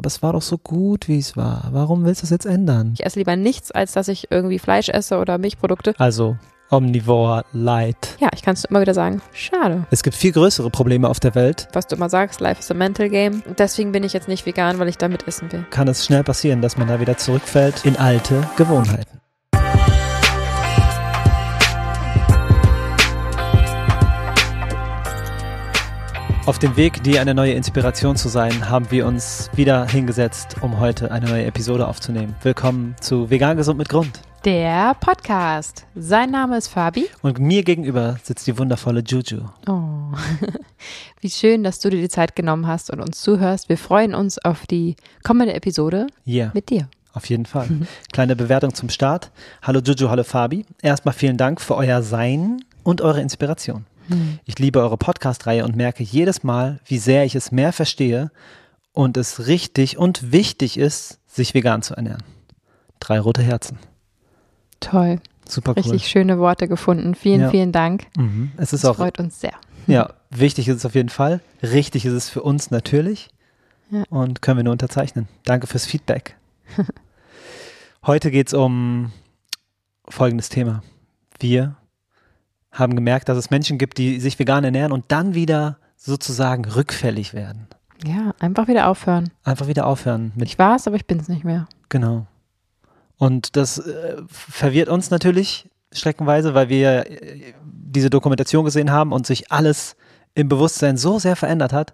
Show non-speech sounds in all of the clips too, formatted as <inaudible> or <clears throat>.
Aber es war doch so gut, wie es war. Warum willst du es jetzt ändern? Ich esse lieber nichts, als dass ich irgendwie Fleisch esse oder Milchprodukte. Also Omnivore Light. Ja, ich kann es immer wieder sagen. Schade. Es gibt viel größere Probleme auf der Welt. Was du immer sagst, life is a mental game. Deswegen bin ich jetzt nicht vegan, weil ich damit essen will. Kann es schnell passieren, dass man da wieder zurückfällt in alte Gewohnheiten. Auf dem Weg, dir eine neue Inspiration zu sein, haben wir uns wieder hingesetzt, um heute eine neue Episode aufzunehmen. Willkommen zu Vegan Gesund mit Grund. Der Podcast. Sein Name ist Fabi. Und mir gegenüber sitzt die wundervolle Juju. Oh, <laughs> wie schön, dass du dir die Zeit genommen hast und uns zuhörst. Wir freuen uns auf die kommende Episode Yeah, mit dir. auf jeden Fall. Kleine Bewertung zum Start. Hallo Juju, hallo Fabi. Erstmal vielen Dank für euer Sein und eure Inspiration. Ich liebe eure Podcast-Reihe und merke jedes Mal, wie sehr ich es mehr verstehe und es richtig und wichtig ist, sich vegan zu ernähren. Drei rote Herzen. Toll. Super cool. Richtig schöne Worte gefunden. Vielen, Ja. vielen Dank. Mhm. Es ist Das auch, freut uns sehr. ja, wichtig ist es auf jeden Fall. Richtig ist es für uns natürlich. Ja. Und können wir nur unterzeichnen. Danke fürs Feedback. <laughs> Heute geht es um folgendes Thema. Wir haben gemerkt, dass es Menschen gibt, die sich vegan ernähren und dann wieder sozusagen rückfällig werden. Ja, einfach wieder aufhören. Einfach wieder aufhören mit Ich war es, aber ich bin es nicht mehr. Genau. Und das äh, verwirrt uns natürlich streckenweise, weil wir äh, diese Dokumentation gesehen haben und sich alles im Bewusstsein so sehr verändert hat,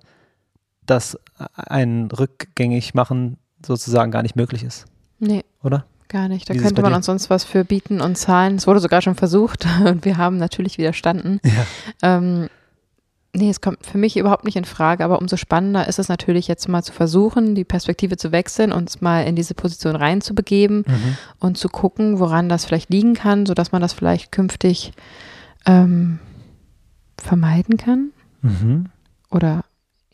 dass ein rückgängig machen sozusagen gar nicht möglich ist, Nee, oder? Gar nicht. Da Wie könnte man uns sonst was für bieten und zahlen. Es wurde sogar schon versucht <laughs> und wir haben natürlich widerstanden. Ja. Ähm, nee, es kommt für mich überhaupt nicht in Frage, aber umso spannender ist es natürlich jetzt mal zu versuchen, die Perspektive zu wechseln, uns mal in diese Position reinzubegeben Mhm. und zu gucken, woran das vielleicht liegen kann, sodass man das vielleicht künftig ähm, vermeiden kann. Mhm. Oder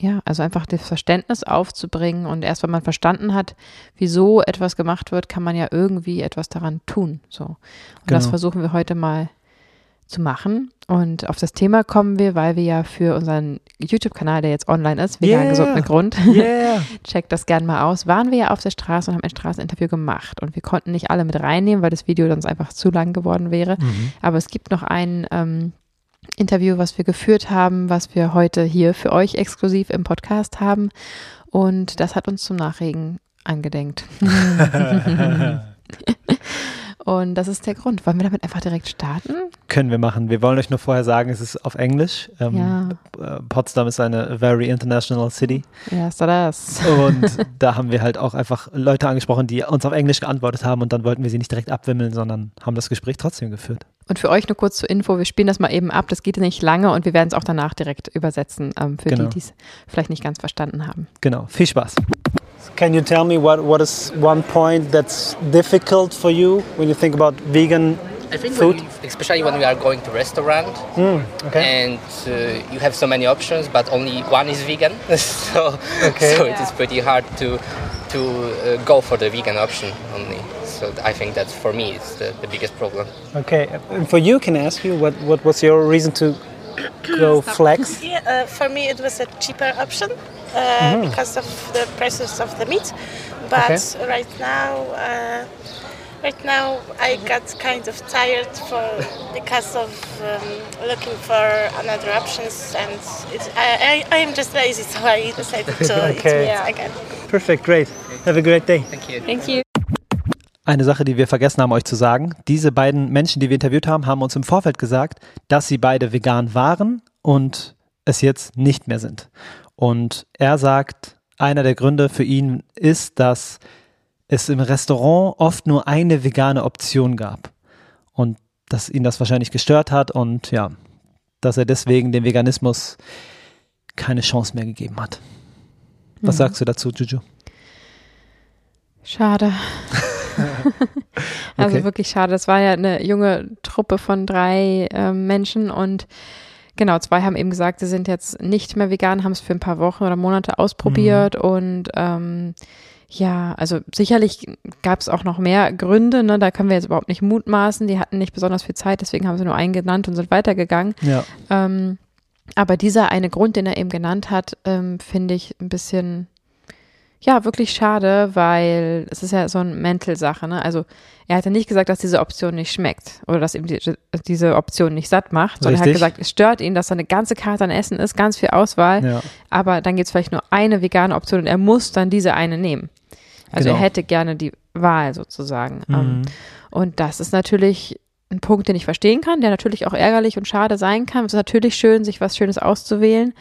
ja, also einfach das Verständnis aufzubringen und erst wenn man verstanden hat, wieso etwas gemacht wird, kann man ja irgendwie etwas daran tun. So. Und das Genau. versuchen wir heute mal zu machen. Und auf das Thema kommen wir, weil wir ja für unseren YouTube-Kanal, der jetzt online ist, Vegan Yeah. gesund mit Grund, Yeah. <laughs> checkt das gern mal aus, waren wir ja auf der Straße und haben ein Straßeninterview gemacht. Und wir konnten nicht alle mit reinnehmen, weil das Video sonst einfach zu lang geworden wäre. Mhm. Aber es gibt noch ein ähm, Interview, was wir geführt haben, was wir heute hier für euch exklusiv im Podcast haben. Und das hat uns zum Nachregen angedenkt. <laughs> <laughs> Und das ist der Grund. Wollen wir damit einfach direkt starten? Können wir machen. Wir wollen euch nur vorher sagen, es ist auf Englisch. Ähm, Ja. äh, Potsdam ist eine very international city. Ja, ist das. Und <laughs> da haben wir halt auch einfach Leute angesprochen, die uns auf Englisch geantwortet haben und dann wollten wir sie nicht direkt abwimmeln, sondern haben das Gespräch trotzdem geführt. Und für euch nur kurz zur Info, wir spielen das mal eben ab. Das geht nicht lange und wir werden es auch danach direkt übersetzen, ähm, für Genau. die, die es vielleicht nicht ganz verstanden haben. Genau. Viel Spaß. Can you tell me what, what is one point that's difficult for you when you think about vegan? I think Food? when we, especially when we are going to restaurant okay. and uh, you have so many options, but only one is vegan, <laughs> so Okay. so it is pretty hard to to uh, go for the vegan option only. So I think that for me it's the, the biggest problem. Okay. And for you, can I ask you what, what was your reason to go flex? Yeah, uh, for me it was a cheaper option uh, because of the prices of the meat. But Okay. right now, uh, right now I got kind of tired for because of um, looking for another options, and it's, I, I I am just lazy, so I decided to <laughs> eat Okay. meat again. Perfect. Great. Have a great day. Thank you. Thank you. Eine Sache, die wir vergessen haben, euch zu sagen. Diese beiden Menschen, die wir interviewt haben, haben uns im Vorfeld gesagt, dass sie beide vegan waren und es jetzt nicht mehr sind. Und er sagt, einer der Gründe für ihn ist, dass es im Restaurant oft nur eine vegane Option gab. Und dass ihn das wahrscheinlich gestört hat und ja, dass er deswegen dem Veganismus keine Chance mehr gegeben hat. Was sagst du dazu, Juju? Schade. <laughs> also Okay. wirklich schade. Das war ja eine junge Truppe von drei ähm, Menschen und genau, zwei haben eben gesagt, sie sind jetzt nicht mehr vegan, haben es für ein paar Wochen oder Monate ausprobiert und ähm, ja, also sicherlich gab es auch noch mehr Gründe, ne? da können wir jetzt überhaupt nicht mutmaßen. Die hatten nicht besonders viel Zeit, deswegen haben sie nur einen genannt und sind weitergegangen. Ja. Ähm, aber dieser eine Grund, den er eben genannt hat, ähm, finde ich ein bisschen, ja, wirklich schade, weil es ist ja so eine Mental-Sache, ne? Also er hatte nicht gesagt, dass diese Option nicht schmeckt oder dass ihm die, diese Option nicht satt macht, sondern er hat Richtig. gesagt, es stört ihn, dass da eine ganze Karte an Essen ist, ganz viel Auswahl, Ja. aber dann gibt es vielleicht nur eine vegane Option und er muss dann diese eine nehmen. Also Genau. er hätte gerne die Wahl sozusagen. Ähm, Mhm. und das ist natürlich ein Punkt, den ich verstehen kann, der natürlich auch ärgerlich und schade sein kann. Es ist natürlich schön, sich was Schönes auszuwählen.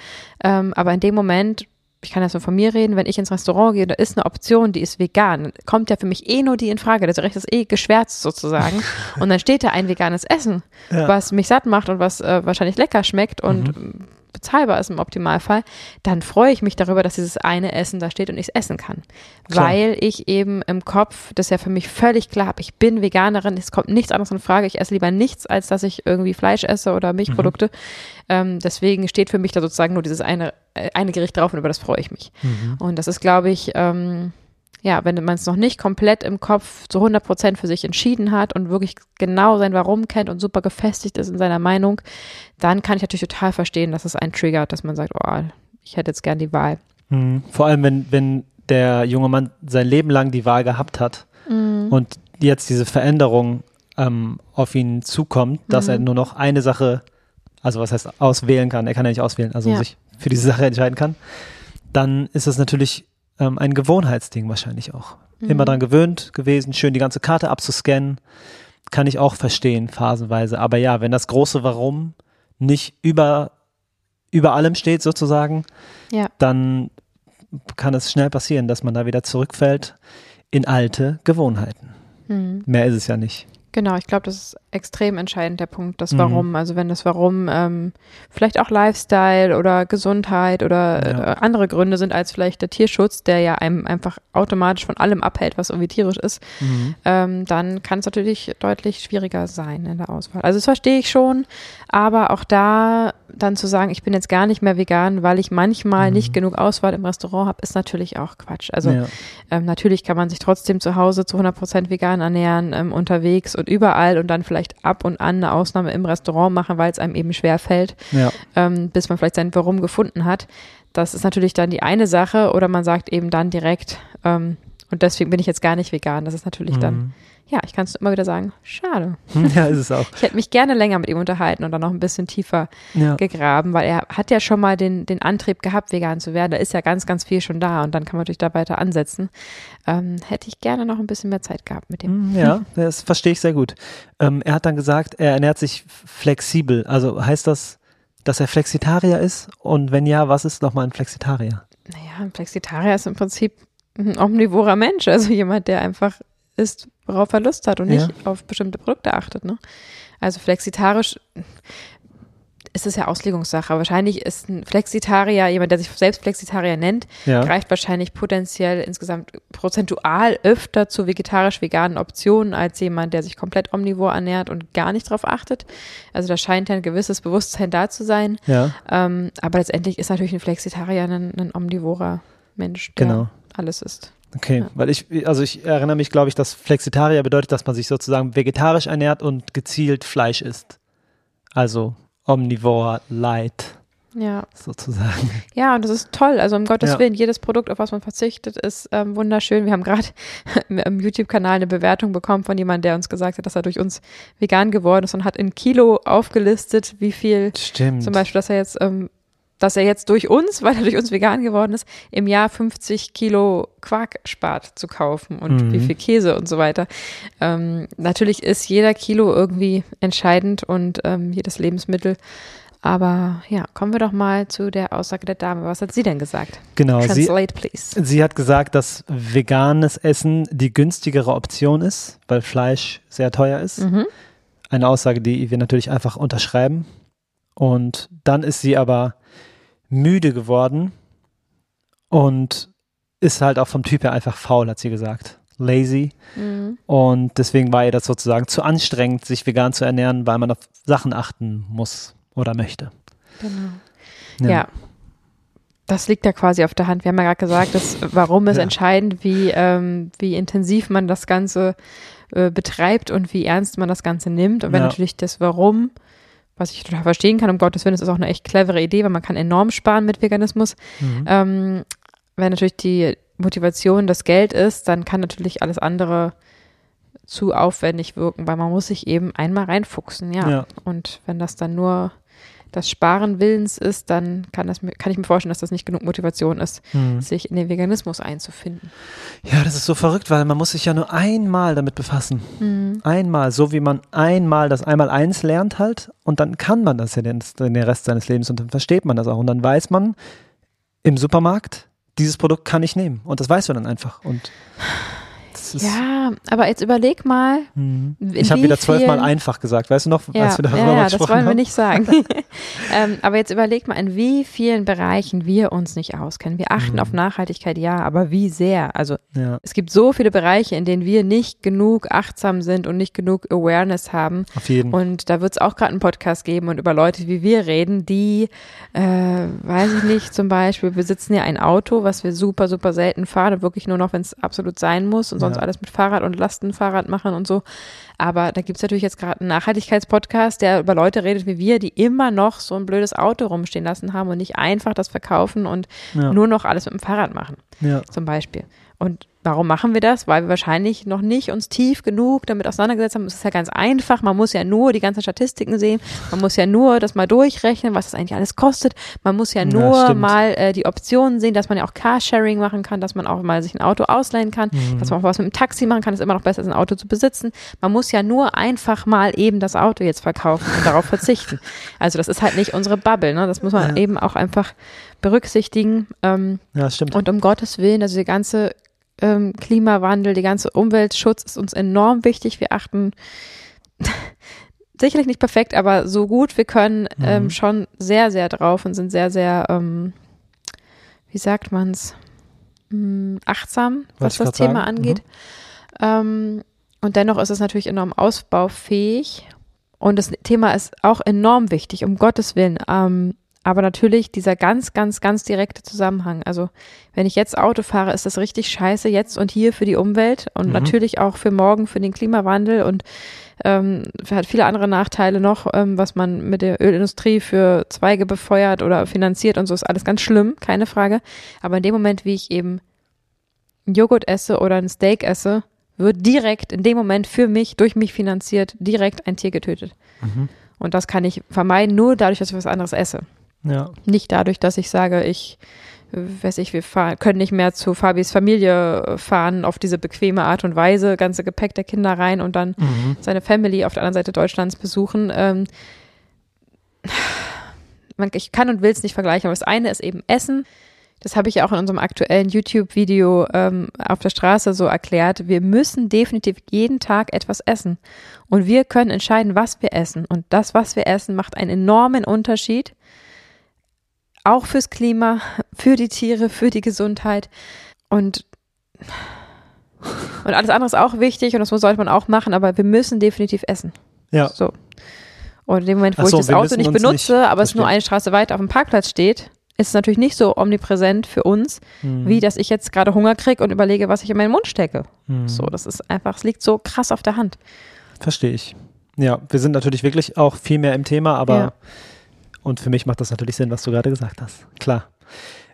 Ähm, aber in dem Moment, ich kann jetzt nur von mir reden, wenn ich ins Restaurant gehe, da ist eine Option, die ist vegan, kommt ja für mich eh nur die in Frage. Das Recht ist eh geschwärzt sozusagen. <laughs> und dann steht da ein veganes Essen, Ja. was mich satt macht und was äh, wahrscheinlich lecker schmeckt und ähm, bezahlbar ist im Optimalfall, dann freue ich mich darüber, dass dieses eine Essen da steht und ich es essen kann. Klar. Weil ich eben im Kopf, das ja für mich völlig klar habe, ich bin Veganerin, es kommt nichts anderes in Frage, ich esse lieber nichts, als dass ich irgendwie Fleisch esse oder Milchprodukte. Ähm, deswegen steht für mich da sozusagen nur dieses eine, äh, eine Gericht drauf und über das freue ich mich. Mhm. Und das ist, glaube ich, ähm, ja, wenn man es noch nicht komplett im Kopf zu 100 Prozent für sich entschieden hat und wirklich genau sein Warum kennt und super gefestigt ist in seiner Meinung, dann kann ich natürlich total verstehen, dass es einen triggert, dass man sagt, oh, ich hätte jetzt gern die Wahl. Mhm. Vor allem, wenn, wenn der junge Mann sein Leben lang die Wahl gehabt hat Mhm. und jetzt diese Veränderung ähm, auf ihn zukommt, dass Mhm. er nur noch eine Sache, also was heißt auswählen kann, er kann ja nicht auswählen, also Ja. sich für diese Sache entscheiden kann, dann ist das natürlich ähm, ein Gewohnheitsding wahrscheinlich auch. Mhm. Immer dran gewöhnt gewesen, schön die ganze Karte abzuscannen, kann ich auch verstehen, phasenweise. Aber ja, wenn das große Warum nicht über, über allem steht sozusagen, Ja. dann kann es schnell passieren, dass man da wieder zurückfällt in alte Gewohnheiten. Mhm. Mehr ist es ja nicht. Genau, ich glaube, das ist extrem entscheidend, der Punkt, das Mhm. Warum. Also wenn das Warum ähm, vielleicht auch Lifestyle oder Gesundheit oder Ja. äh, andere Gründe sind als vielleicht der Tierschutz, der ja einem einfach automatisch von allem abhält, was irgendwie tierisch ist, ähm, dann kann es natürlich deutlich schwieriger sein in der Auswahl. Also das verstehe ich schon, aber auch da dann zu sagen, ich bin jetzt gar nicht mehr vegan, weil ich manchmal nicht genug Auswahl im Restaurant habe, ist natürlich auch Quatsch. Also Mhm. ja. ähm, natürlich kann man sich trotzdem zu Hause zu 100% vegan ernähren, ähm, unterwegs und überall und dann vielleicht ab und an eine Ausnahme im Restaurant machen, weil es einem eben schwer fällt, ja. ähm, bis man vielleicht sein Warum gefunden hat. Das ist natürlich dann die eine Sache oder man sagt eben dann direkt, ähm, und deswegen bin ich jetzt gar nicht vegan. Das ist natürlich dann, Mhm. Ja, ich kann es immer wieder sagen, schade. ja, ist es auch. Ich hätte mich gerne länger mit ihm unterhalten und dann noch ein bisschen tiefer Ja. gegraben, weil er hat ja schon mal den, den Antrieb gehabt, vegan zu werden. Da ist ja ganz, ganz viel schon da und dann kann man natürlich da weiter ansetzen. Ähm, hätte ich gerne noch ein bisschen mehr Zeit gehabt mit ihm. Mm, Ja, das verstehe ich sehr gut. Ähm, er hat dann gesagt, er ernährt sich flexibel. Also heißt das, dass er Flexitarier ist? Und wenn ja, was ist nochmal ein Flexitarier? Naja, ein Flexitarier ist im Prinzip ein omnivorer Mensch, also jemand, der einfach isst, worauf er Lust hat und nicht auf bestimmte Produkte achtet. Ne? Also flexitarisch ist es ja Auslegungssache. Wahrscheinlich ist ein Flexitarier, jemand, der sich selbst Flexitarier nennt, Ja. greift wahrscheinlich potenziell insgesamt prozentual öfter zu vegetarisch-veganen Optionen als jemand, der sich komplett omnivor ernährt und gar nicht drauf achtet. Also da scheint ja ein gewisses Bewusstsein da zu sein. Ja, Ähm, aber letztendlich ist natürlich ein Flexitarier ein, ein omnivorer Mensch, der Genau. alles isst. Okay. Ja. Weil ich, also ich erinnere mich, glaube ich, dass Flexitarier bedeutet, dass man sich sozusagen vegetarisch ernährt und gezielt Fleisch isst. Also Omnivore Light Ja. sozusagen. Ja, und das ist toll. Also um Gottes Ja. Willen, jedes Produkt, auf was man verzichtet, ist ähm, wunderschön. Wir haben gerade <laughs> im YouTube-Kanal eine Bewertung bekommen von jemandem, der uns gesagt hat, dass er durch uns vegan geworden ist und hat in Kilo aufgelistet, wie viel Stimmt. zum Beispiel, dass er jetzt, ähm, dass er jetzt durch uns, weil er durch uns vegan geworden ist, im Jahr 50 Kilo Quark spart zu kaufen und Mhm. wie viel Käse und so weiter. Ähm, natürlich ist jeder Kilo irgendwie entscheidend und ähm, jedes Lebensmittel. Aber ja, kommen wir doch mal zu der Aussage der Dame. Was hat sie denn gesagt? Genau, sie, Translate, please. sie hat gesagt, dass veganes Essen die günstigere Option ist, weil Fleisch sehr teuer ist. Mhm. Eine Aussage, die wir natürlich einfach unterschreiben. Und dann ist sie aber müde geworden und ist halt auch vom Typ her einfach faul, hat sie gesagt. Lazy. Mhm. Und deswegen war ihr das sozusagen zu anstrengend, sich vegan zu ernähren, weil man auf Sachen achten muss oder möchte. Genau. Ja. Das liegt ja quasi auf der Hand. Wir haben ja gerade gesagt, dass Warum ist Ja. entscheidend, wie, ähm, wie intensiv man das Ganze äh, betreibt und wie ernst man das Ganze nimmt. Und wenn Ja. natürlich das Warum, was ich total verstehen kann, um Gottes Willen, das ist auch eine echt clevere Idee, weil man kann enorm sparen mit Veganismus. Mhm. Ähm, wenn natürlich die Motivation das Geld ist, dann kann natürlich alles andere zu aufwendig wirken, weil man muss sich eben einmal reinfuchsen, ja. Ja. Und wenn das dann nur das Sparen Willens ist, dann kann, das, kann ich mir vorstellen, dass das nicht genug Motivation ist, Hm. sich in den Veganismus einzufinden. Ja, das ist so verrückt, weil man muss sich ja nur einmal damit befassen. Einmal, so wie man einmal das einmal eins lernt halt und dann kann man das ja den, den Rest seines Lebens und dann versteht man das auch und dann weiß man im Supermarkt, dieses Produkt kann ich nehmen und das weißt du dann einfach und Ja, aber jetzt überleg mal. Mhm. ich habe wie wieder zwölfmal einfach gesagt, weißt du noch, Ja, als wir darüber ja, ja das gesprochen wollen wir haben? nicht sagen. <laughs> <laughs> ähm, aber jetzt überleg mal, in wie vielen Bereichen wir uns nicht auskennen. Wir achten Mhm. auf Nachhaltigkeit, ja, aber wie sehr? Also Ja, es gibt so viele Bereiche, in denen wir nicht genug achtsam sind und nicht genug Awareness haben. auf jeden. Und da wird es auch gerade einen Podcast geben und über Leute wie wir reden, die, äh, weiß ich nicht, zum Beispiel besitzen ja ein Auto, was wir super, super selten fahren und wirklich nur noch, wenn es absolut sein muss und sonst. Alles mit Fahrrad und Lastenfahrrad machen und so. Aber da gibt es natürlich jetzt gerade einen Nachhaltigkeitspodcast, der über Leute redet wie wir, die immer noch so ein blödes Auto rumstehen lassen haben und nicht einfach das verkaufen und Ja. nur noch alles mit dem Fahrrad machen ja. zum Beispiel. Und warum machen wir das? Weil wir wahrscheinlich noch nicht uns tief genug damit auseinandergesetzt haben. Es ist ja ganz einfach. Man muss ja nur die ganzen Statistiken sehen. Man muss ja nur das mal durchrechnen, was das eigentlich alles kostet. Man muss ja Ja, nur stimmt. mal äh, die Optionen sehen, dass man ja auch Carsharing machen kann, dass man auch mal sich ein Auto ausleihen kann, Mhm. dass man auch was mit dem Taxi machen kann. Das ist immer noch besser, als ein Auto zu besitzen. Man muss ja nur einfach mal eben das Auto jetzt verkaufen und darauf verzichten. <laughs> Also das ist halt nicht unsere Bubble. Ne? Das muss man Ja. eben auch einfach berücksichtigen. Ähm, ja, stimmt. und um Gottes Willen, also der ganze ähm, Klimawandel, der ganze Umweltschutz ist uns enorm wichtig. Wir achten <laughs> sicherlich nicht perfekt, aber so gut wir können ähm, Mhm. schon sehr, sehr drauf und sind sehr, sehr, ähm, wie sagt man's, Hm, achtsam, was ich das Thema sagen. angeht. Ähm, und dennoch ist es natürlich enorm ausbaufähig. Und das Thema ist auch enorm wichtig, um Gottes Willen. Aber natürlich dieser ganz, ganz, ganz direkte Zusammenhang. Also wenn ich jetzt Auto fahre, ist das richtig scheiße jetzt und hier für die Umwelt und Mhm. natürlich auch für morgen für den Klimawandel und ähm, hat viele andere Nachteile noch, ähm, was man mit der Ölindustrie für Zweige befeuert oder finanziert und so ist alles ganz schlimm, keine Frage. Aber in dem Moment, wie ich eben Joghurt esse oder ein Steak esse, wird direkt in dem Moment für mich, durch mich finanziert, direkt ein Tier getötet. Mhm. Und das kann ich vermeiden, nur dadurch, dass ich was anderes esse. Ja, Nicht dadurch, dass ich sage, ich, weiß ich, wir fahren, können nicht mehr zu Fabis Familie fahren auf diese bequeme Art und Weise, ganze Gepäck der Kinder rein und dann mhm. seine Family auf der anderen Seite Deutschlands besuchen. Ähm, ich kann und will es nicht vergleichen, aber das eine ist eben Essen. Das habe ich ja auch in unserem aktuellen YouTube-Video ähm, auf der Straße so erklärt. Wir müssen definitiv jeden Tag etwas essen. Und wir können entscheiden, was wir essen. Und das, was wir essen, macht einen enormen Unterschied. Auch fürs Klima, für die Tiere, für die Gesundheit. Und, und alles andere ist auch wichtig und das sollte man auch machen, aber wir müssen definitiv essen. ja. So. Und in dem Moment, wo so, ich das Auto nicht benutze, nicht- aber es nur eine Straße weiter auf dem Parkplatz steht, ist es natürlich nicht so omnipräsent für uns, Mhm. wie dass ich jetzt gerade Hunger kriege und überlege, was ich in meinen Mund stecke. Mhm. So, das ist einfach, es liegt so krass auf der Hand. Verstehe ich. Ja, wir sind natürlich wirklich auch viel mehr im Thema, aber Ja. Und für mich macht das natürlich Sinn, was du gerade gesagt hast. Klar.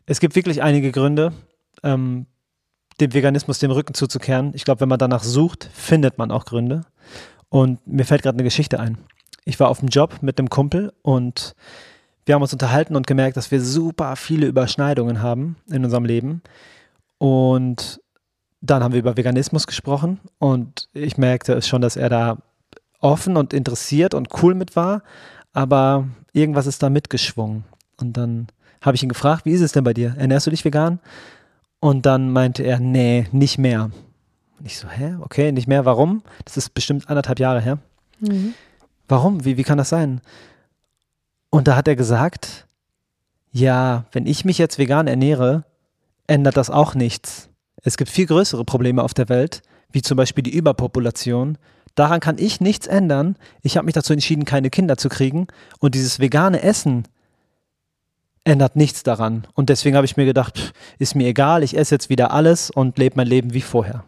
Es gibt wirklich einige Gründe, ähm, dem Veganismus den Rücken zuzukehren. Ich glaube, wenn man danach sucht, findet man auch Gründe. Und mir fällt gerade eine Geschichte ein. Ich war auf dem Job mit einem Kumpel und wir haben uns unterhalten und gemerkt, dass wir super viele Überschneidungen haben in unserem Leben. Und dann haben wir über Veganismus gesprochen und ich merkte schon, dass er da offen und interessiert und cool mit war, aber irgendwas ist da mitgeschwungen. Und dann habe ich ihn gefragt, wie ist es denn bei dir? Ernährst du dich vegan? Und dann meinte er, nee, nicht mehr. Und ich so, hä? Okay, nicht mehr. Warum? Das ist bestimmt anderthalb Jahre her. Warum? Wie, wie kann das sein? Und da hat er gesagt, ja, wenn ich mich jetzt vegan ernähre, ändert das auch nichts. Es gibt viel größere Probleme auf der Welt, wie zum Beispiel die Überpopulation. Daran kann ich nichts ändern. Ich habe mich dazu entschieden, keine Kinder zu kriegen. Und dieses vegane Essen ändert nichts daran. Und deswegen habe ich mir gedacht, pff, ist mir egal, ich esse jetzt wieder alles und lebe mein Leben wie vorher.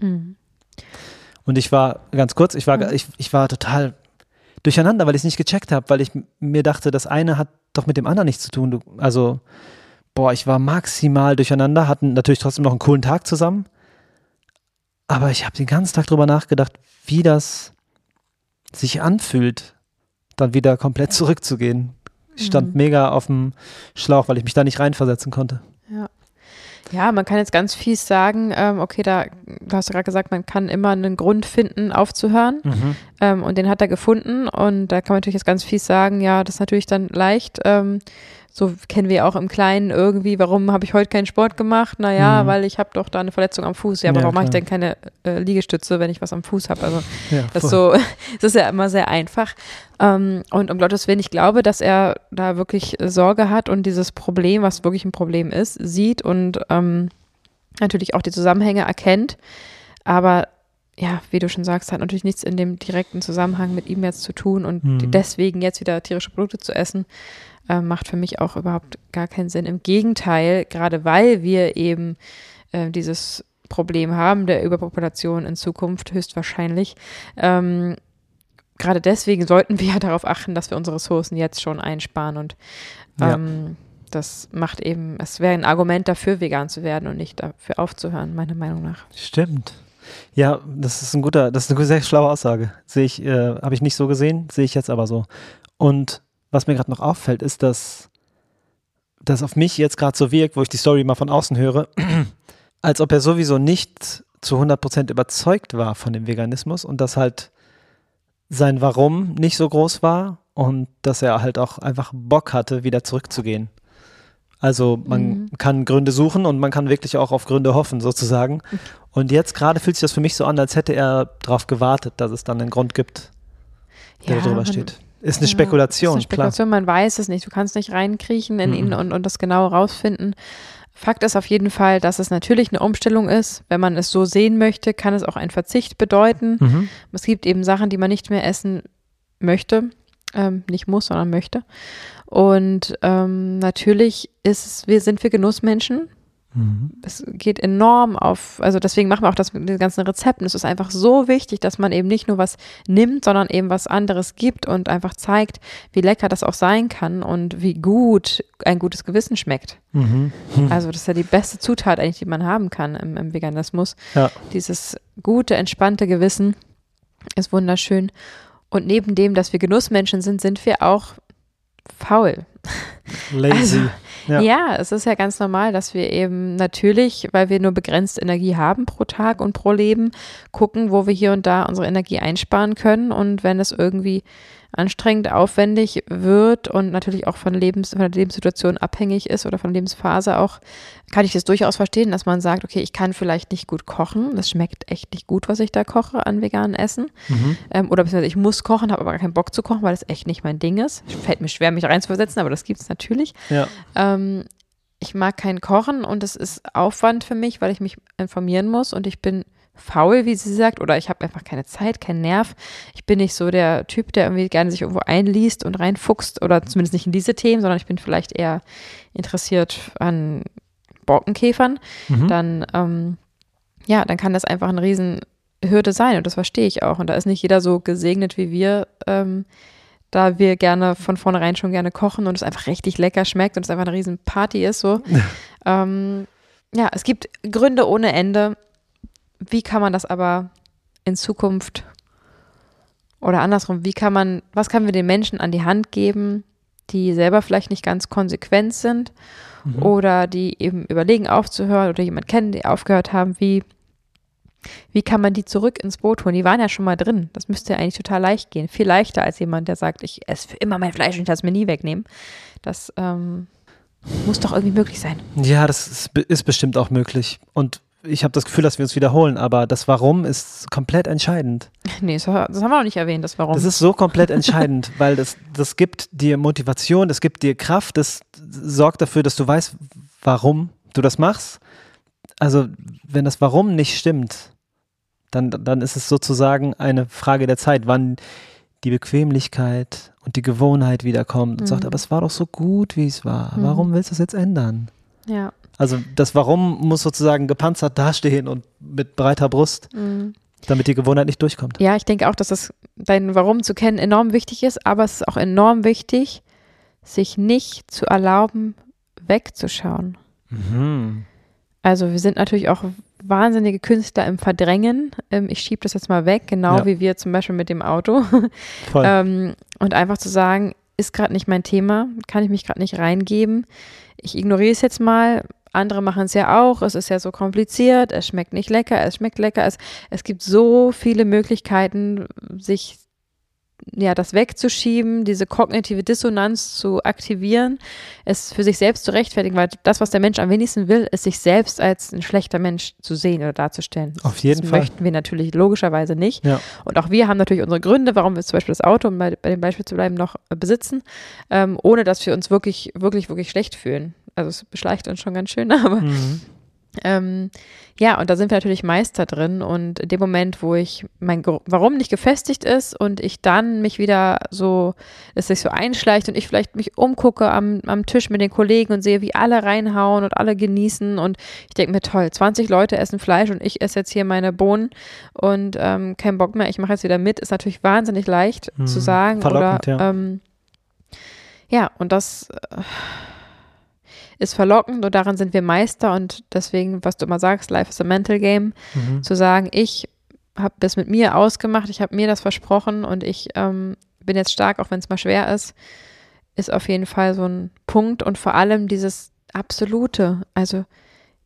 Mhm. Und ich war, ganz kurz, ich war, ich, ich war total durcheinander, weil ich es nicht gecheckt habe, weil ich mir dachte, das eine hat doch mit dem anderen nichts zu tun. Du, also boah, ich war maximal durcheinander, hatten natürlich trotzdem noch einen coolen Tag zusammen. Aber ich habe den ganzen Tag drüber nachgedacht, wie das sich anfühlt, dann wieder komplett zurückzugehen. Ich stand Mhm. mega auf dem Schlauch, weil ich mich da nicht reinversetzen konnte. Ja. Ja, man kann jetzt ganz fies sagen, ähm, okay, da, du hast ja gerade gesagt, man kann immer einen Grund finden, aufzuhören. Ähm, und den hat er gefunden. Und da kann man natürlich jetzt ganz fies sagen, ja, das ist natürlich dann leicht. Ähm, so kennen wir auch im Kleinen irgendwie, warum habe ich heute keinen Sport gemacht? Naja, Mhm. weil ich habe doch da eine Verletzung am Fuß. Ja, aber Ja, warum mache ich denn keine äh, Liegestütze, wenn ich was am Fuß habe? Also <laughs> Ja, das ist so, <laughs> das ist ja immer sehr einfach. Ähm, und um Gottes Willen, ich glaube, dass er da wirklich Sorge hat und dieses Problem, was wirklich ein Problem ist, sieht und ähm, natürlich auch die Zusammenhänge erkennt. Aber ja, wie du schon sagst, hat natürlich nichts in dem direkten Zusammenhang mit ihm jetzt zu tun und Mhm. deswegen jetzt wieder tierische Produkte zu essen, äh, macht für mich auch überhaupt gar keinen Sinn. Im Gegenteil, gerade weil wir eben äh, dieses Problem haben der Überpopulation in Zukunft höchstwahrscheinlich, ähm, gerade deswegen sollten wir <laughs> ja darauf achten, dass wir unsere Ressourcen jetzt schon einsparen und Ja. ähm, das macht eben, es wäre ein Argument dafür, vegan zu werden und nicht dafür aufzuhören, meiner Meinung nach. Stimmt. Ja, das ist ein guter, das ist eine sehr schlaue Aussage. Sehe ich, äh, habe ich nicht so gesehen, sehe ich jetzt aber so. Und was mir gerade noch auffällt, ist, dass das auf mich jetzt gerade so wirkt, wo ich die Story mal von außen höre, <clears throat> als ob er sowieso nicht zu 100% überzeugt war von dem Veganismus und dass halt sein Warum nicht so groß war und dass er halt auch einfach Bock hatte, wieder zurückzugehen. Also man Mhm. kann Gründe suchen und man kann wirklich auch auf Gründe hoffen, sozusagen. <laughs> Und jetzt gerade fühlt sich das für mich so an, als hätte er darauf gewartet, dass es dann einen Grund gibt, der da drüber man- steht. Ist eine Ja, Spekulation, ist eine Spekulation, man weiß es nicht. Du kannst nicht reinkriechen in ihn Mhm. und, und das genau rausfinden. Fakt ist auf jeden Fall, dass es natürlich eine Umstellung ist. Wenn man es so sehen möchte, kann es auch einen Verzicht bedeuten. klar. Mhm. Es gibt eben Sachen, die man nicht mehr essen möchte, ähm, nicht muss, sondern möchte. Und ähm, natürlich ist es, wir sind wir Genussmenschen. Mhm. Es geht enorm auf, also deswegen machen wir auch das mit den ganzen Rezepten. Es ist einfach so wichtig, dass man eben nicht nur was nimmt, sondern eben was anderes gibt und einfach zeigt, wie lecker das auch sein kann und wie gut ein gutes Gewissen schmeckt. Mhm. <laughs> Also das ist ja die beste Zutat eigentlich, die man haben kann im, im Veganismus. Ja. Dieses gute, entspannte Gewissen ist wunderschön. Und neben dem, dass wir Genussmenschen sind, sind wir auch faul. Lazy. Ja. Ja. es ist ja ganz normal, dass wir eben natürlich, weil wir nur begrenzt Energie haben pro Tag und pro Leben, gucken, wo wir hier und da unsere Energie einsparen können. Und wenn es irgendwie anstrengend, aufwendig wird und natürlich auch von, Lebens, von der Lebenssituation abhängig ist oder von Lebensphase auch, kann ich das durchaus verstehen, dass man sagt, okay, ich kann vielleicht nicht gut kochen. Das schmeckt echt nicht gut, was ich da koche an veganen Essen. Mhm. Ähm, oder beziehungsweise ich muss kochen, habe aber gar keinen Bock zu kochen, weil das echt nicht mein Ding ist. Fällt mir schwer, mich reinzuversetzen, aber das gibt es natürlich. Ja. Ähm, ich mag kein Kochen und es ist Aufwand für mich, weil ich mich informieren muss und ich bin faul, wie sie sagt, oder ich habe einfach keine Zeit, keinen Nerv. Ich bin nicht so der Typ, der irgendwie gerne sich irgendwo einliest und reinfuchst oder zumindest nicht in diese Themen, sondern ich bin vielleicht eher interessiert an Borkenkäfern. Mhm. Dann, ähm, ja, dann kann das einfach eine Riesenhürde sein und das verstehe ich auch. Und da ist nicht jeder so gesegnet wie wir, ähm, da wir gerne von vornherein schon gerne kochen und es einfach richtig lecker schmeckt und es einfach eine riesen Party ist so. <laughs> ähm, ja, es gibt Gründe ohne Ende. Wie kann man das aber in Zukunft oder andersrum, wie kann man, was können wir den Menschen an die Hand geben, die selber vielleicht nicht ganz konsequent sind Mhm. oder die eben überlegen aufzuhören oder jemand kennen, die aufgehört haben, wie, wie kann man die zurück ins Boot holen? Die waren ja schon mal drin. Das müsste ja eigentlich total leicht gehen. Viel leichter als jemand, der sagt, ich esse für immer mein Fleisch und ich kann es mir nie wegnehmen. Das ähm, muss doch irgendwie möglich sein. Ja, das ist, ist bestimmt auch möglich. Und ich habe das Gefühl, dass wir uns wiederholen, aber das Warum ist komplett entscheidend. <laughs> Nee, das, das haben wir noch nicht erwähnt, das Warum. Das ist so komplett entscheidend, <laughs> weil das, das gibt dir Motivation, das gibt dir Kraft, das sorgt dafür, dass du weißt, warum du das machst. Also, wenn das Warum nicht stimmt, dann, dann ist es sozusagen eine Frage der Zeit, wann die Bequemlichkeit und die Gewohnheit wiederkommt und sagt, Mhm. aber es war doch so gut, wie es war. Mhm. Warum willst du es jetzt ändern? ja. Also das Warum muss sozusagen gepanzert dastehen und mit breiter Brust, Mhm. damit die Gewohnheit nicht durchkommt. Ja, ich denke auch, dass das dein Warum zu kennen enorm wichtig ist, aber es ist auch enorm wichtig, sich nicht zu erlauben, wegzuschauen. Mhm. Also wir sind natürlich auch wahnsinnige Künstler im Verdrängen. Ähm, ich schiebe das jetzt mal weg, genau Ja. wie wir zum Beispiel mit dem Auto. <laughs> Voll. ähm, und einfach zu sagen, ist gerade nicht mein Thema, kann ich mich gerade nicht reingeben. Ich ignoriere es jetzt mal. Andere machen es ja auch. Es ist ja so kompliziert. Es schmeckt nicht lecker. Es schmeckt lecker. Es, es gibt so viele Möglichkeiten, sich ja, das wegzuschieben, diese kognitive Dissonanz zu aktivieren, es für sich selbst zu rechtfertigen, weil das, was der Mensch am wenigsten will, ist sich selbst als ein schlechter Mensch zu sehen oder darzustellen. Auf jeden das Fall. möchten wir natürlich logischerweise nicht. Ja. Und auch wir haben natürlich unsere Gründe, warum wir zum Beispiel das Auto, um bei, bei dem Beispiel zu bleiben, noch besitzen, ähm, ohne dass wir uns wirklich, wirklich, wirklich schlecht fühlen. Also es beschleicht uns schon ganz schön, <laughs> aber Mhm. ähm, ja, und da sind wir natürlich Meister drin. Und in dem Moment, wo ich mein Warum nicht gefestigt ist und ich dann mich wieder so, es sich so einschleicht und ich vielleicht mich umgucke am, am Tisch mit den Kollegen und sehe, wie alle reinhauen und alle genießen. Und ich denke mir, toll, 20 Leute essen Fleisch und ich esse jetzt hier meine Bohnen und ähm, kein Bock mehr, ich mache jetzt wieder mit, ist natürlich wahnsinnig leicht Mhm. zu sagen. Verlockend, oder, ja. Ähm, ja, und das äh, ist verlockend und daran sind wir Meister und deswegen, was du immer sagst, Life is a mental game, Mhm. zu sagen, ich habe das mit mir ausgemacht, ich habe mir das versprochen und ich ähm, bin jetzt stark, auch wenn es mal schwer ist, ist auf jeden Fall so ein Punkt und vor allem dieses Absolute. Also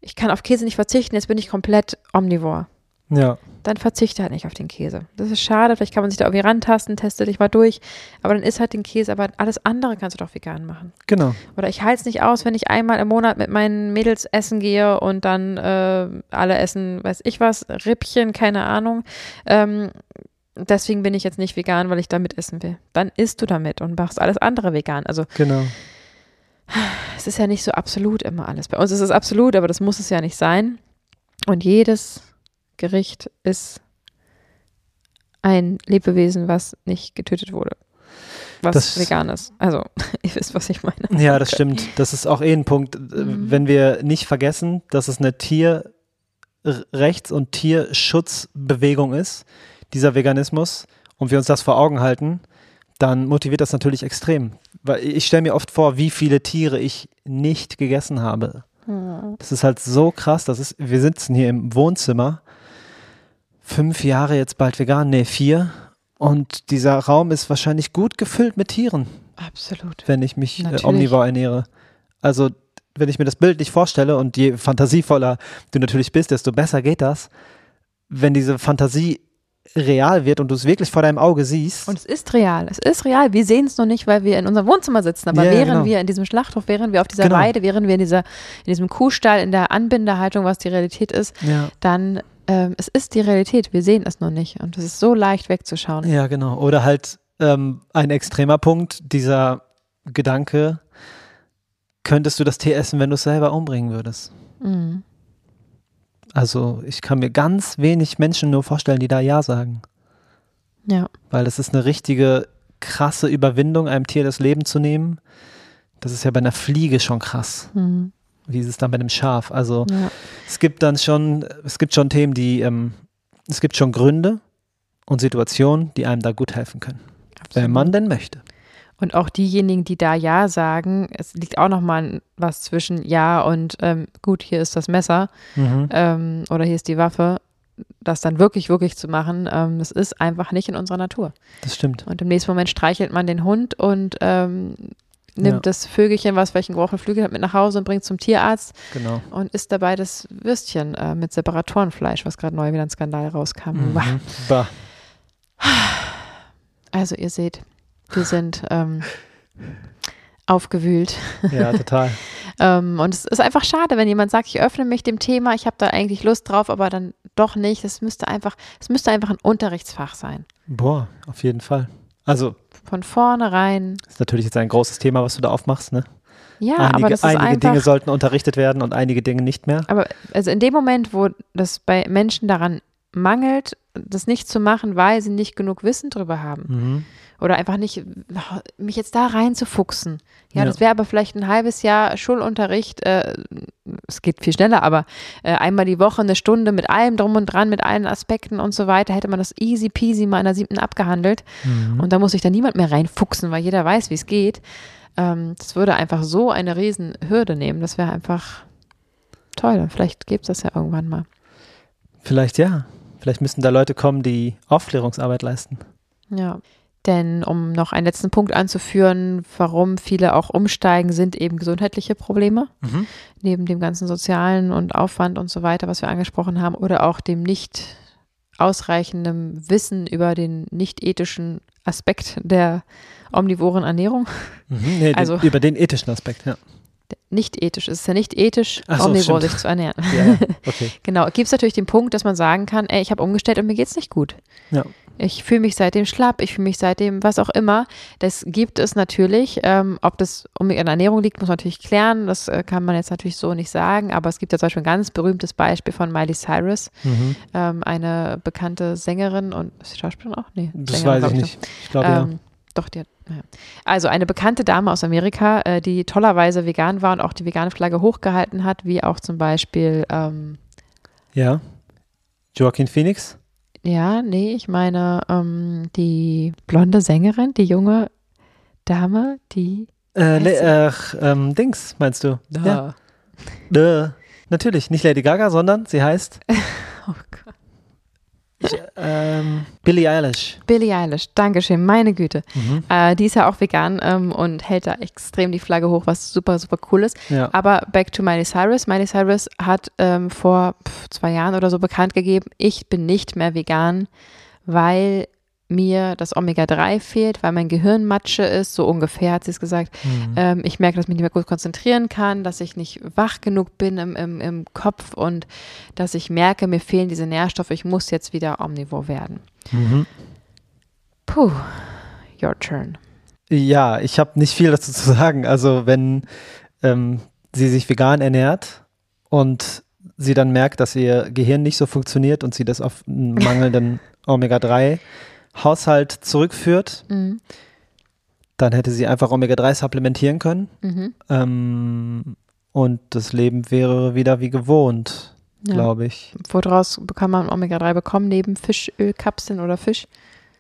ich kann auf Käse nicht verzichten, jetzt bin ich komplett omnivor. Ja, Dann verzichte halt nicht auf den Käse. Das ist schade, vielleicht kann man sich da irgendwie rantasten, teste dich mal durch, aber dann isst halt den Käse, aber alles andere kannst du doch vegan machen. genau. Oder ich halte es nicht aus, wenn ich einmal im Monat mit meinen Mädels essen gehe und dann äh, alle essen, weiß ich was, Rippchen, keine Ahnung. Ähm, deswegen bin ich jetzt nicht vegan, weil ich damit essen will. Dann isst du damit und machst alles andere vegan. Also Genau. es ist ja nicht so absolut immer alles. Bei uns ist es absolut, aber das muss es ja nicht sein. Und jedes Gericht ist ein Lebewesen, was nicht getötet wurde. Was Das- vegan ist. Also, <laughs> ihr wisst, was ich meine. Ja, das stimmt. Das ist auch eh ein Punkt, äh, Mhm. wenn wir nicht vergessen, dass es eine Tierrechts- und Tierschutzbewegung ist, dieser Veganismus, und wir uns das vor Augen halten, dann motiviert das natürlich extrem. Weil ich stelle mir oft vor, wie viele Tiere ich nicht gegessen habe. Das ist halt so krass. Das ist, wir sitzen hier im Wohnzimmer, fünf Jahre jetzt bald vegan, nee, vier. Und dieser Raum ist wahrscheinlich gut gefüllt mit Tieren Absolut. wenn ich mich äh, omnivor ernähre. Also, wenn ich mir das Bild nicht vorstelle und je fantasievoller du natürlich bist, desto besser geht das. Wenn diese Fantasie real wird und du es wirklich vor deinem Auge siehst. Und es ist real. Es ist real. Wir sehen es noch nicht, weil wir in unserem Wohnzimmer sitzen. Aber Ja, während genau. wir in diesem Schlachthof, während wir auf dieser Genau. Weide, während wir in, dieser, in diesem Kuhstall, in der Anbindehaltung, was die Realität ist, ja. dann ähm, es ist die Realität. Wir sehen es noch nicht. Und es ist so leicht wegzuschauen. ja, genau. Oder halt ähm, ein extremer Punkt, dieser Gedanke, könntest du das Tier essen, wenn du es selber umbringen würdest? Mhm. Also, ich kann mir ganz wenig Menschen nur vorstellen, die da Ja sagen. Ja. Weil das ist eine richtige krasse Überwindung, einem Tier das Leben zu nehmen. Das ist ja bei einer Fliege schon krass. Mhm. Wie ist es dann bei einem Schaf? Also ja. es gibt dann schon, es gibt schon Themen, die, ähm, es gibt schon Gründe und Situationen, die einem da gut helfen können. Wenn man denn möchte. Und auch diejenigen, die da Ja sagen, es liegt auch noch mal was zwischen Ja und ähm, gut, hier ist das Messer Mhm. ähm, oder hier ist die Waffe. Das dann wirklich, wirklich zu machen, ähm, das ist einfach nicht in unserer Natur. Das stimmt. Und im nächsten Moment streichelt man den Hund und ähm, nimmt Ja. das Vögelchen, was welchen gebrochenen Flügel hat, mit nach Hause und bringt zum Tierarzt Genau. und isst dabei das Würstchen äh, mit Separatorenfleisch, was gerade neu wieder ein Skandal rauskam. Mhm. Also ihr seht, wir sind ähm, aufgewühlt. Ja, total. <laughs> Ähm, und es ist einfach schade, wenn jemand sagt, ich öffne mich dem Thema, ich habe da eigentlich Lust drauf, aber dann doch nicht. Es müsste einfach, es müsste einfach ein Unterrichtsfach sein. Boah, auf jeden Fall. Also, Von vornherein. ist natürlich jetzt ein großes Thema, was du da aufmachst, ne? Ja, einige aber das ist einige einfach. Dinge sollten unterrichtet werden und einige Dinge nicht mehr. Aber also in dem Moment, wo das bei Menschen daran mangelt, das nicht zu machen, weil sie nicht genug Wissen drüber haben Mhm. Oder einfach nicht, mich jetzt da reinzufuchsen. Ja, Ja. das wäre aber vielleicht ein halbes Jahr Schulunterricht. Äh, es geht viel schneller, aber äh, einmal die Woche eine Stunde mit allem drum und dran, mit allen Aspekten und so weiter, hätte man das easy peasy mal in der siebten abgehandelt. Mhm. Und da muss sich da niemand mehr reinfuchsen, weil jeder weiß, wie es geht. Ähm, das würde einfach so eine riesen Hürde nehmen. Das wäre einfach toll. Vielleicht gibt es das ja irgendwann mal. Vielleicht ja. Vielleicht müssen da Leute kommen, die Aufklärungsarbeit leisten. Ja. Denn um noch einen letzten Punkt anzuführen, warum viele auch umsteigen, sind eben gesundheitliche Probleme. Mhm. Neben dem ganzen sozialen und Aufwand und so weiter, was wir angesprochen haben, oder auch dem nicht ausreichenden Wissen über den nicht ethischen Aspekt der omnivoren Ernährung. Mhm. Nee, Also- den, über den ethischen Aspekt, ja. Nicht ethisch. Es ist ja nicht ethisch, Ach so, omnivor stimmt. sich zu ernähren. <laughs> ja. Okay. <laughs> Genau. Gibt es natürlich den Punkt, dass man sagen kann, ey, ich habe umgestellt und mir geht's nicht gut. Ja. Ich fühle mich seitdem schlapp, ich fühle mich seitdem was auch immer. Das gibt es natürlich. Ähm, ob das um die Ernährung liegt, muss man natürlich klären. Das äh, kann man jetzt natürlich so nicht sagen. Aber es gibt ja zum Beispiel ein ganz berühmtes Beispiel von Miley Cyrus, Mhm. ähm, eine bekannte Sängerin und Schauspielerin auch? Nee, Das Sängerin, weiß ich nicht. Ich glaube ja. Doch, die hat, naja. Also eine bekannte Dame aus Amerika, äh, die tollerweise vegan war und auch die vegane Flagge hochgehalten hat, wie auch zum Beispiel, ähm, Ja. Joaquin Phoenix? ja, nee, ich meine ähm, die blonde Sängerin, die junge Dame, die. Äh, sie? ach, ähm, Dings, meinst du? Ja. Duh. Natürlich, nicht Lady Gaga, sondern sie heißt <laughs> Oh Gott. Ich, ähm, Billie Eilish. Billie Eilish, Dankeschön, meine Güte. Mhm. Äh, die ist ja auch vegan ähm, und hält da extrem die Flagge hoch, was super, super cool ist. Ja. Aber back to Miley Cyrus. Miley Cyrus hat ähm, vor pf, zwei Jahren oder so bekannt gegeben, ich bin nicht mehr vegan, weil mir das Omega-3 fehlt, weil mein Gehirn Matsche ist, so ungefähr hat sie es gesagt. Mhm. Ähm, ich merke, dass ich mich nicht mehr gut konzentrieren kann, dass ich nicht wach genug bin im, im, im Kopf und dass ich merke, mir fehlen diese Nährstoffe, ich muss jetzt wieder omnivor werden. Mhm. Puh, your turn. Ja, ich habe nicht viel dazu zu sagen. Also wenn ähm, sie sich vegan ernährt und sie dann merkt, dass ihr Gehirn nicht so funktioniert und sie das auf einen <laughs> mangelnden Omega-3 Haushalt zurückführt, mhm. dann hätte sie einfach Omega-3 supplementieren können. Mhm. Ähm, und das Leben wäre wieder wie gewohnt, ja. glaube ich. Woraus kann man Omega-3 bekommen, neben Fischölkapseln oder Fisch?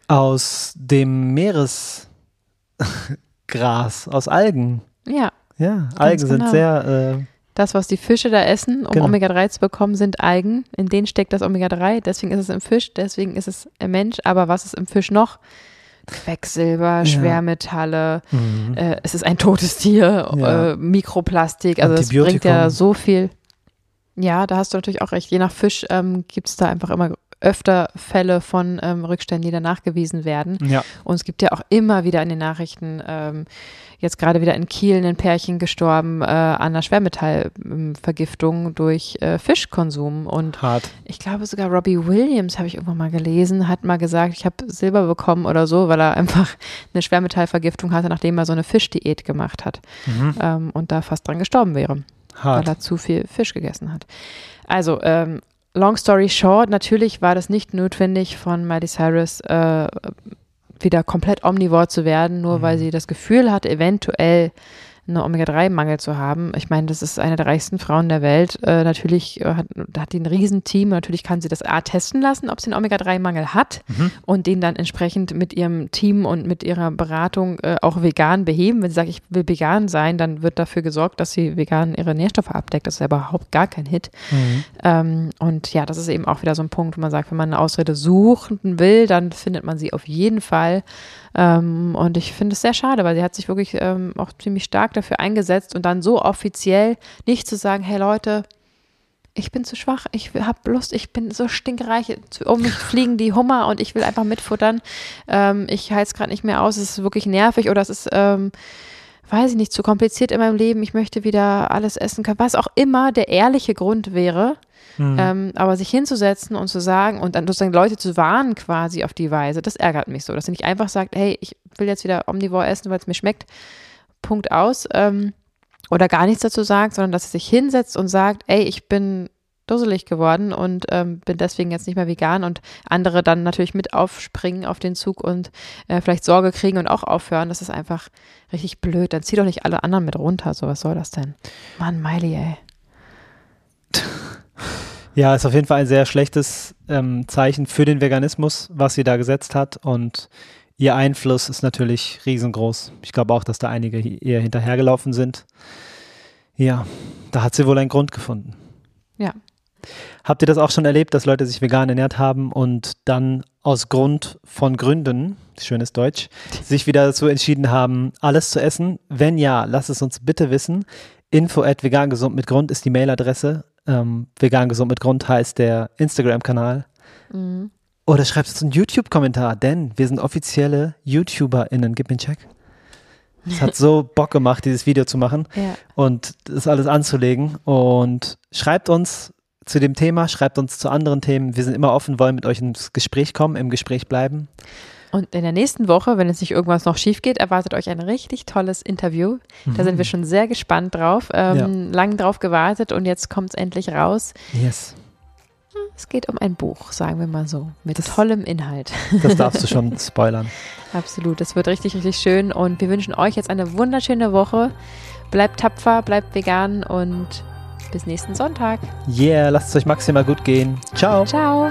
Aus dem Meeresgras, <laughs> aus Algen. Ja. Ja, Algen genau. sind sehr äh, das, was die Fische da essen, um Genau. Omega-3 zu bekommen, sind Algen. In denen steckt das Omega-3. Deswegen ist es im Fisch, deswegen ist es im Mensch. Aber was ist im Fisch noch? Quecksilber, Schwermetalle, mhm. äh, es ist ein totes Tier, Ja. äh, Mikroplastik, also es bringt ja so viel. Ja, da hast du natürlich auch recht. Je nach Fisch ähm, gibt es da einfach immer öfter Fälle von ähm, Rückständen, die da nachgewiesen werden. ja. Und es gibt ja auch immer wieder in den Nachrichten, ähm, jetzt gerade wieder in Kiel ein Pärchen gestorben äh, an einer Schwermetallvergiftung durch äh, Fischkonsum. Und hart. ich glaube sogar Robbie Williams, habe ich irgendwann mal gelesen, hat mal gesagt, ich habe Silber bekommen oder so, weil er einfach <laughs> eine Schwermetallvergiftung hatte, nachdem er so eine Fischdiät gemacht hat Mhm. ähm, und da fast dran gestorben wäre weil Hart. er zu viel Fisch gegessen hat. Also, ähm, long story short, natürlich war das nicht notwendig von Miley Cyrus äh, wieder komplett omnivor zu werden, nur Mhm. weil sie das Gefühl hatte, eventuell einen Omega-3-Mangel zu haben. Ich meine, das ist eine der reichsten Frauen der Welt. Äh, natürlich äh, hat, hat die ein Riesenteam. Natürlich kann sie das A testen lassen, ob sie einen Omega-3-Mangel hat Mhm. und den dann entsprechend mit ihrem Team und mit ihrer Beratung äh, auch vegan beheben. Wenn sie sagt, ich will vegan sein, dann wird dafür gesorgt, dass sie vegan ihre Nährstoffe abdeckt. Das ist ja überhaupt gar kein Hit. Mhm. Ähm, und ja, das ist eben auch wieder so ein Punkt, wo man sagt, wenn man eine Ausrede suchen will, dann findet man sie auf jeden Fall. Ähm, und ich finde es sehr schade, weil sie hat sich wirklich ähm, auch ziemlich stark dafür eingesetzt und dann so offiziell nicht zu sagen, hey Leute, ich bin zu schwach, ich habe Lust, ich bin so stinkreich, um mich fliegen die Hummer und ich will einfach mitfuttern. Ähm, ich halte es gerade nicht mehr aus, es ist wirklich nervig oder es ist, ähm, weiß ich nicht, zu kompliziert in meinem Leben, ich möchte wieder alles essen können, was auch immer der ehrliche Grund wäre. Mhm. Ähm, aber sich hinzusetzen und zu sagen und dann sozusagen Leute zu warnen quasi auf die Weise, das ärgert mich so, dass sie nicht einfach sagt, hey, ich will jetzt wieder Omnivore essen, weil es mir schmeckt, Punkt aus, ähm, oder gar nichts dazu sagt, sondern dass sie sich hinsetzt und sagt, ey, ich bin dusselig geworden und ähm, bin deswegen jetzt nicht mehr vegan und andere dann natürlich mit aufspringen auf den Zug und äh, vielleicht Sorge kriegen und auch aufhören, das ist einfach richtig blöd. Dann zieh doch nicht alle anderen mit runter, so was soll das denn? Mann, Miley, ey. <laughs> Ja, ist auf jeden Fall ein sehr schlechtes ähm, Zeichen für den Veganismus, was sie da gesetzt hat. Und ihr Einfluss ist natürlich riesengroß. Ich glaube auch, dass da einige eher hinterhergelaufen sind. Ja, da hat sie wohl einen Grund gefunden. Ja. Habt ihr das auch schon erlebt, dass Leute sich vegan ernährt haben und dann aus Grund von Gründen, schönes Deutsch, <laughs> sich wieder dazu entschieden haben, alles zu essen? Wenn ja, lasst es uns bitte wissen. Info at vegangesund mit Grund ist die Mailadresse. Ähm, vegan gesund mit Grund heißt der Instagram-Kanal. Mhm. Oder schreibt uns einen YouTube-Kommentar, denn wir sind offizielle YouTuberInnen. Gib mir einen Check. Es hat so <laughs> Bock gemacht, dieses Video zu machen Ja. und das alles anzulegen. Und schreibt uns zu dem Thema, schreibt uns zu anderen Themen. Wir sind immer offen, wollen mit euch ins Gespräch kommen, im Gespräch bleiben. Und in der nächsten Woche, wenn jetzt nicht irgendwas noch schief geht, erwartet euch ein richtig tolles Interview. Da sind wir schon sehr gespannt drauf, ähm, lang drauf gewartet und jetzt kommt es endlich raus. Yes. Es geht um ein Buch, sagen wir mal so, mit tollem Inhalt. Das darfst du <laughs> schon spoilern. Absolut, das wird richtig, richtig schön und wir wünschen euch jetzt eine wunderschöne Woche. Bleibt tapfer, bleibt vegan und bis nächsten Sonntag. Yeah, lasst es euch maximal gut gehen. Ciao. Ciao.